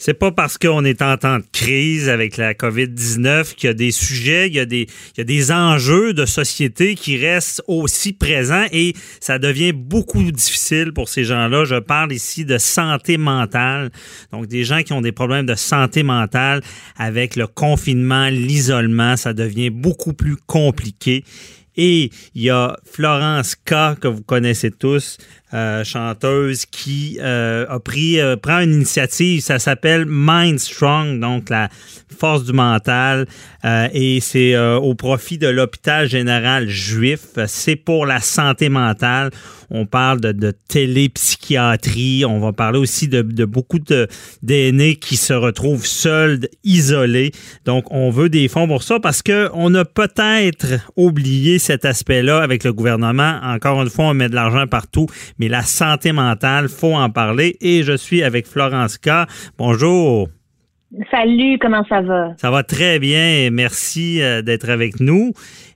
C'est pas parce qu'on est en temps de crise avec la COVID-19 qu'il y a des sujets, il y a des, il y a des enjeux de société qui restent aussi présents et ça devient beaucoup difficile pour ces gens-là. Je parle ici de santé mentale. Donc, des gens qui ont des problèmes de santé mentale avec le confinement, l'isolement, ça devient beaucoup plus compliqué. Et il y a Florence K, que vous connaissez tous, euh, chanteuse, qui euh, a pris, euh, prend une initiative, ça s'appelle Mind Strong, donc la force du mental, et c'est au profit de l'hôpital général juif. C'est pour la santé mentale. On parle de, de télépsychiatrie. On va parler aussi de, de beaucoup d'aînés qui se retrouvent seuls, isolés. Donc, on veut des fonds pour ça parce que on a peut-être oublié cet aspect-là avec le gouvernement. Encore une fois, on met de l'argent partout, mais la santé mentale, faut en parler. Et je suis avec Florence K. Bonjour. Salut, comment ça va? Ça va très bien. Merci euh, d'être avec nous.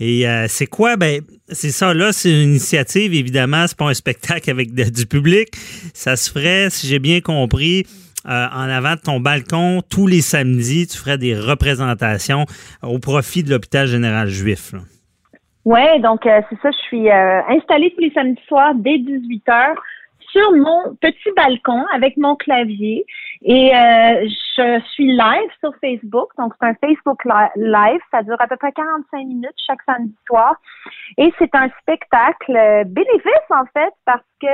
Et euh, c'est quoi? Ben, c'est ça, là, c'est une initiative, évidemment. C'est pas un spectacle avec du public. Ça se ferait, si j'ai bien compris, euh, en avant de ton balcon tous les samedis. Tu ferais des représentations au profit de l'hôpital général juif. Oui, donc c'est ça, je suis installée tous les samedis soirs dès 18 h sur mon petit balcon avec mon clavier et euh, je suis live sur Facebook. Donc, c'est un Facebook live. Ça dure à peu près 45 minutes chaque samedi soir. Et c'est un spectacle euh, bénéfice, en fait, parce que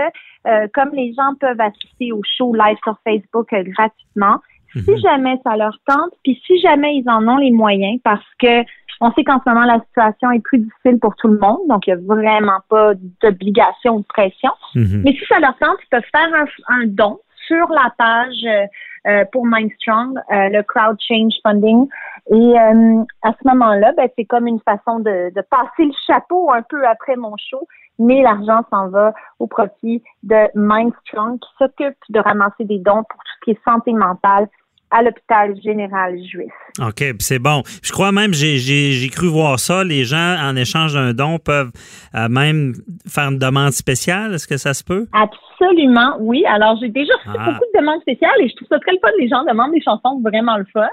euh, comme les gens peuvent assister au show live sur Facebook gratuitement, si mhm. jamais ça leur tente, puis si jamais ils en ont les moyens, parce que on sait qu'en ce moment, la situation est plus difficile pour tout le monde, donc il n'y a vraiment pas d'obligation ou de pression. Mhm. Mais si ça leur tente, ils peuvent faire un, don sur la page euh, euh, pour Mindstrong, euh, le Crowd Change Funding. Et à ce moment-là, ben, c'est comme une façon de, de, passer le chapeau un peu après mon show, mais l'argent s'en va au profit de Mindstrong qui s'occupe de ramasser des dons pour tout ce qui est santé mentale à l'hôpital général juif. OK, c'est bon. Je crois même, j'ai cru voir ça, les gens, en échange d'un don, peuvent euh, même faire une demande spéciale. Est-ce que ça se peut? Absolument, oui. Alors, j'ai déjà reçu ah. beaucoup de demandes spéciales et je trouve ça très le fun. Les gens demandent des chansons vraiment le fun.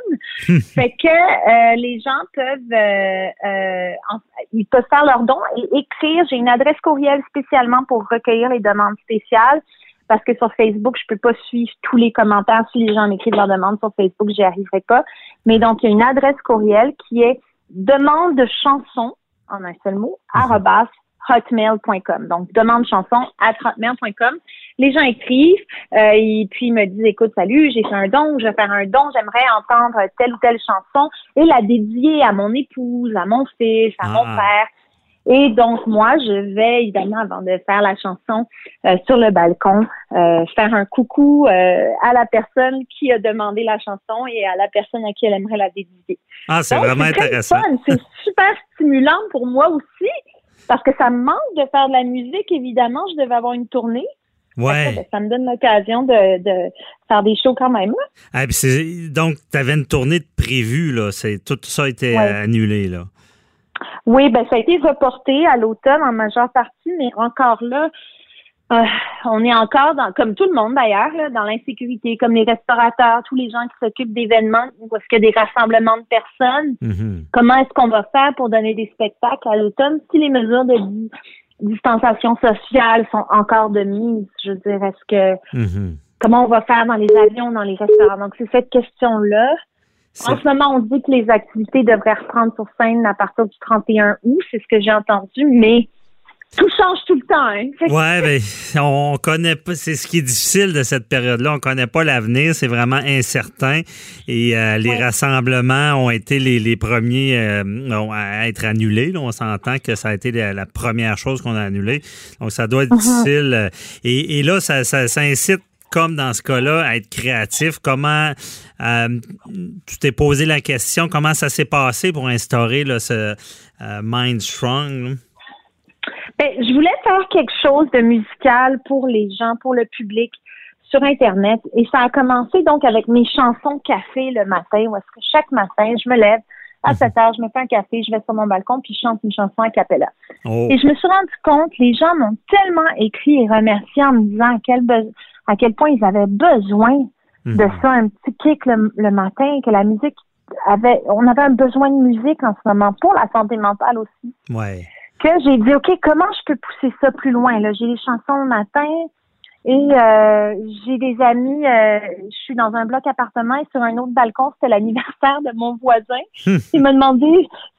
fait que euh, les gens peuvent, euh, ils peuvent faire leur don et écrire. J'ai une adresse courriel spécialement pour recueillir les demandes spéciales parce que sur Facebook, je peux pas suivre tous les commentaires. Si les gens m'écrivent leur demande sur Facebook, j'y arriverai pas. Mais donc, il y a une adresse courriel qui est demande de chanson, en un seul mot, mhm. hotmail.com. Donc, demande chanson à hotmail.com. Les gens écrivent euh, et puis ils me disent, écoute, salut, j'ai fait un don, je vais faire un don, j'aimerais entendre telle ou telle chanson et la dédier à mon épouse, à mon fils, à mon ah. père. Et donc, moi, je vais, évidemment, avant de faire la chanson euh, sur le balcon, euh, faire un coucou euh, à la personne qui a demandé la chanson et à la personne à qui elle aimerait la dédier. Ah, c'est vraiment intéressant. C'est super stimulant pour moi aussi, parce que ça me manque de faire de la musique. Évidemment, je devais avoir une tournée. Ouais. Ben, ça me donne l'occasion de, de, faire des shows quand même. Ah, donc, tu avais une tournée de prévue, là. Tout ça a été annulé, là. Oui, ben ça a été reporté à l'automne en majeure partie, mais encore là, euh, on est encore dans, comme tout le monde d'ailleurs, dans l'insécurité, comme les restaurateurs, tous les gens qui s'occupent d'événements où est-ce qu'il y a des rassemblements de personnes. Mm-hmm. Comment est-ce qu'on va faire pour donner des spectacles à l'automne si les mesures de distanciation sociale sont encore de mise? Je veux dire, est-ce que mm-hmm. comment on va faire dans les avions, dans les restaurants? Donc c'est cette question-là. En ce moment, on dit que les activités devraient reprendre sur scène à partir du 31 août, c'est ce que j'ai entendu, mais tout change tout le temps. Hein? Ouais, ben, on connaît pas. C'est ce qui est difficile de cette période-là. On connaît pas l'avenir. C'est vraiment incertain. Et euh, les rassemblements ont été les, premiers euh, à être annulés. On s'entend que ça a été la, première chose qu'on a annulée. Donc, ça doit être uh-huh. difficile. Et, là, ça, ça, ça incite comme dans ce cas-là, à être créatif. Comment euh, tu t'es posé la question, comment ça s'est passé pour instaurer ce euh, Mind Strong? Ben, je voulais faire quelque chose de musical pour les gens, pour le public sur Internet. Et ça a commencé donc avec mes chansons café le matin, où est-ce que chaque matin, je me lève, à 7 mhm. heures, je me fais un café, je vais sur mon balcon, puis je chante une chanson à cappella. Oh. Et je me suis rendu compte, les gens m'ont tellement écrit et remercié en me disant à quel, à quel point ils avaient besoin de mhm. ça, un petit kick le, le, matin, que la musique avait, on avait un besoin de musique en ce moment pour la santé mentale aussi. Ouais. Que j'ai dit, OK, comment je peux pousser ça plus loin? Là, j'ai les chansons le matin, et euh, j'ai des amis, euh, je suis dans un bloc appartement et sur un autre balcon, c'était l'anniversaire de mon voisin. Il m'a demandé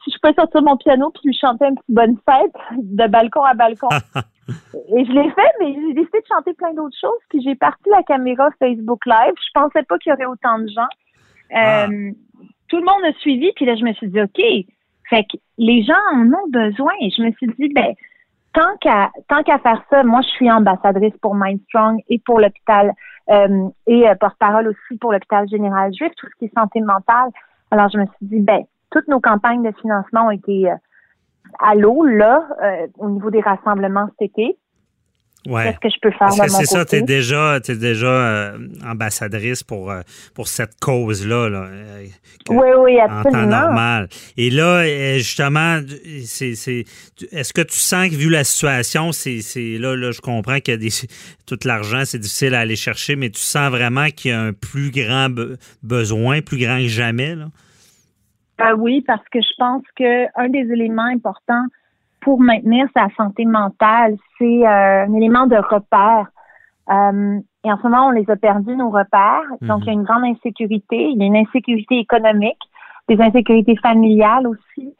si je pouvais sortir mon piano puis lui chanter un petit bonne fête de balcon à balcon. et je l'ai fait, mais j'ai décidé de chanter plein d'autres choses. Puis j'ai parti la caméra Facebook Live. Je pensais pas qu'il y aurait autant de gens. Ah. Euh, tout le monde a suivi, puis là, je me suis dit, OK, fait que les gens en ont besoin. Et je me suis dit, ben, tant qu'à tant qu'à faire ça, moi je suis ambassadrice pour Mindstrong et pour l'hôpital euh, et euh, porte-parole aussi pour l'hôpital général juif, tout ce qui est santé mentale. Alors je me suis dit ben toutes nos campagnes de financement ont été à l'eau là au niveau des rassemblements cet été. Qu'est-ce que je peux faire de C'est ça, tu es déjà, es déjà euh, ambassadrice pour, euh, pour cette cause-là. Là, euh, oui, oui, absolument. En temps normal. Et là, justement, c'est, est-ce que tu sens que, vu la situation, c'est, là, là, je comprends que des, tout l'argent, c'est difficile à aller chercher, mais tu sens vraiment qu'il y a un plus grand besoin, plus grand que jamais? Là? Oui, parce que je pense qu'un des éléments importants pour maintenir sa santé mentale, c'est euh, un élément de repère. Euh, et en ce moment, on les a perdus, nos repères. Donc, il y a une grande insécurité. Il y a une insécurité économique, des insécurités familiales aussi.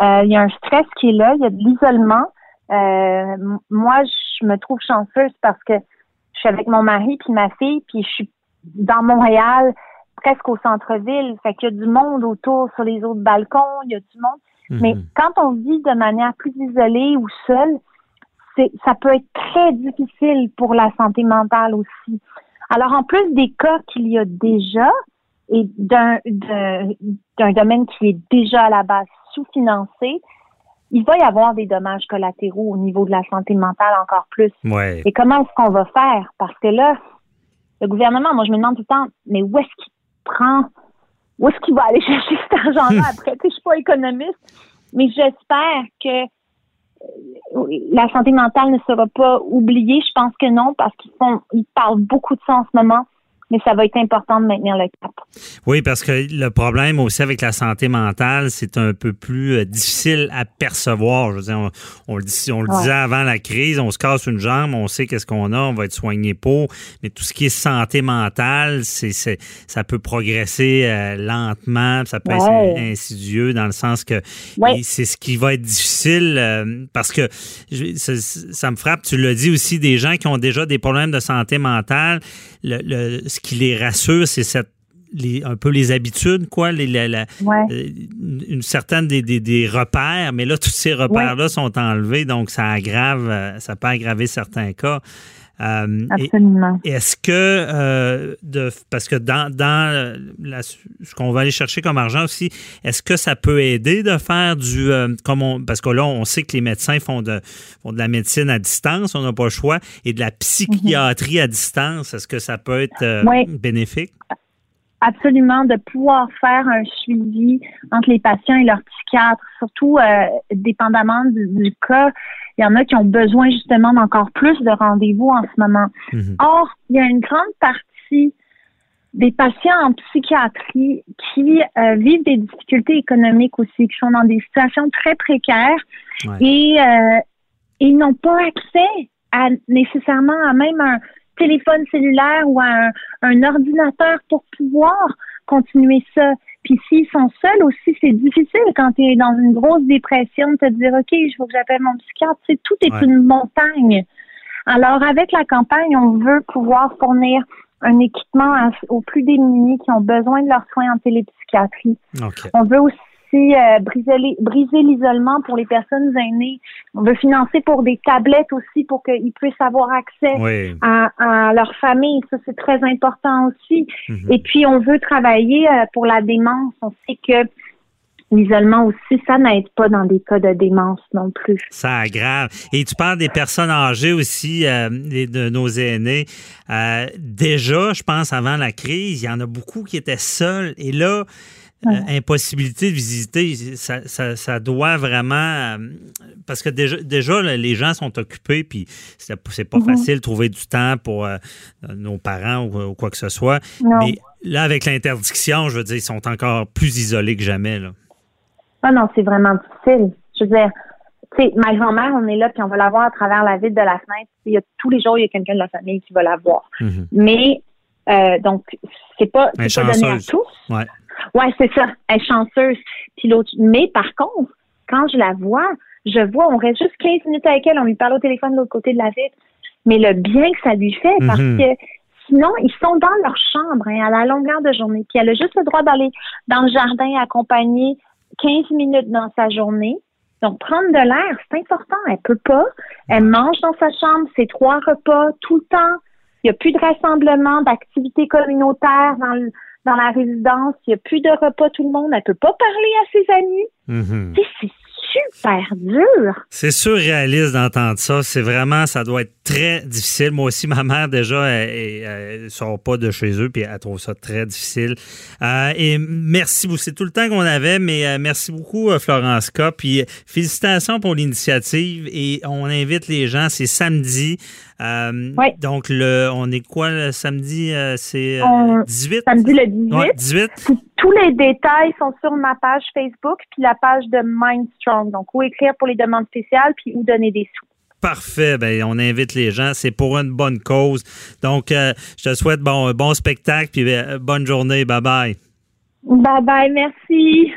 Euh, il y a un stress qui est là. Il y a de l'isolement. moi, je me trouve chanceuse parce que je suis avec mon mari puis ma fille, puis je suis dans Montréal, presque au centre-ville. Fait qu'il y a du monde autour sur les autres balcons. Il y a du monde. Mais mhm. quand on vit de manière plus isolée ou seule, c'est, ça peut être très difficile pour la santé mentale aussi. Alors, en plus des cas qu'il y a déjà et d'un, d'un domaine qui est déjà à la base sous-financé, il va y avoir des dommages collatéraux au niveau de la santé mentale encore plus. Et comment est-ce qu'on va faire? Parce que là, le gouvernement, moi, je me demande tout le temps, mais où est-ce qu'il prend où est-ce qu'il va aller chercher cet argent-là après? Je suis pas économiste, mais j'espère que euh, la santé mentale ne sera pas oubliée. Je pense que non, parce qu'ils font, ils parlent beaucoup de ça en ce moment mais ça va être important de maintenir le cap. Oui, parce que le problème aussi avec la santé mentale, c'est un peu plus euh, difficile à percevoir. Je veux dire, on, le, disait avant la crise, on se casse une jambe, on sait qu'est-ce qu'on a, on va être soigné pour, mais tout ce qui est santé mentale, c'est, ça peut progresser euh, lentement, ça peut être insidieux dans le sens que c'est ce qui va être difficile euh, parce que ça, ça, me frappe, tu l'as dit aussi, des gens qui ont déjà des problèmes de santé mentale, le, ce qui les rassure, c'est cette les, un peu les habitudes, quoi, les, euh, une certaine des, des, repères, mais là, tous ces repères-là sont enlevés, donc ça aggrave, euh, ça peut aggraver certains cas. Euh, Absolument. Est-ce que, euh, de, parce que dans, dans la, ce qu'on va aller chercher comme argent aussi, est-ce que ça peut aider de faire du, euh, comme on, parce que là, on sait que les médecins font de, font de la médecine à distance, on n'a pas le choix, et de la psychiatrie à distance, est-ce que ça peut être bénéfique? Absolument, de pouvoir faire un suivi entre les patients et leurs psychiatres, surtout dépendamment du cas il y en a qui ont besoin justement d'encore plus de rendez-vous en ce moment. Mhm. Or, il y a une grande partie des patients en psychiatrie qui euh, vivent des difficultés économiques aussi, qui sont dans des situations très précaires et euh, ils n'ont pas accès à nécessairement à même un téléphone cellulaire ou à un ordinateur pour pouvoir continuer ça. Puis s'ils sont seuls aussi, c'est difficile quand tu es dans une grosse dépression de te dire OK, il faut que j'appelle mon psychiatre. C'est tout est une montagne. Alors avec la campagne, on veut pouvoir fournir un équipement aux plus démunis qui ont besoin de leurs soins en télépsychiatrie. On veut aussi euh, briser, l'isolement pour les personnes aînées. On veut financer pour des tablettes aussi pour qu'ils puissent avoir accès à, leur famille. Ça, c'est très important aussi. Mhm. Et puis, on veut travailler euh, pour la démence. On sait que L'isolement aussi, ça n'aide pas dans des cas de démence non plus. Ça aggrave. Et tu parles des personnes âgées aussi, euh, de nos aînés. déjà, je pense, avant la crise, il y en a beaucoup qui étaient seuls. Et là, impossibilité de visiter, ça, ça, doit vraiment... parce que déjà, déjà, les gens sont occupés, puis c'est pas mm-hmm. facile de trouver du temps pour nos parents ou, quoi que ce soit. Mais là, avec l'interdiction, je veux dire, ils sont encore plus isolés que jamais. Là. Ah non, c'est vraiment difficile. Je veux dire, tu sais, ma grand-mère, on est là, puis on va la voir à travers la vitre de la fenêtre. Il y a, tous les jours, il y a quelqu'un de la famille qui va la voir. Mm-hmm. Mais, euh, donc, c'est pas, pas donné à tous. Ouais, ouais c'est ça. Elle est chanceuse. Puis l'autre, mais par contre, quand je la vois, je vois, on reste juste 15 minutes avec elle, on lui parle au téléphone de l'autre côté de la vitre. Mais le bien que ça lui fait, parce mm-hmm. que sinon, ils sont dans leur chambre hein, à la longueur de journée. Puis elle a juste le droit d'aller dans le jardin accompagner 15 minutes dans sa journée. Donc, prendre de l'air, c'est important. Elle peut pas. Elle mange dans sa chambre, c'est trois repas tout le temps. Il n'y a plus de rassemblement, d'activités communautaires dans, dans la résidence. Il n'y a plus de repas tout le monde. Elle peut pas parler à ses amis. Mm-hmm. C'est super dur. C'est surréaliste d'entendre ça. C'est vraiment, ça doit être très difficile. Moi aussi, ma mère, déjà, elle ne sort pas de chez eux, puis elle trouve ça très difficile. Euh, et merci beaucoup. C'est tout le temps qu'on avait, mais euh, merci beaucoup, euh, Florence K. Puis félicitations pour l'initiative. Et on invite les gens, c'est samedi. Oui. Donc, le, on est quoi le samedi? c'est 18? Samedi le 18. 18. Tous les détails sont sur ma page Facebook, puis la page de Mindstrong. Donc, où écrire pour les demandes spéciales, puis où donner des sous. Parfait. Ben, on invite les gens. C'est pour une bonne cause. Donc, euh, je te souhaite bon, bon spectacle puis euh, bonne journée. Bye bye. Bye bye. Merci.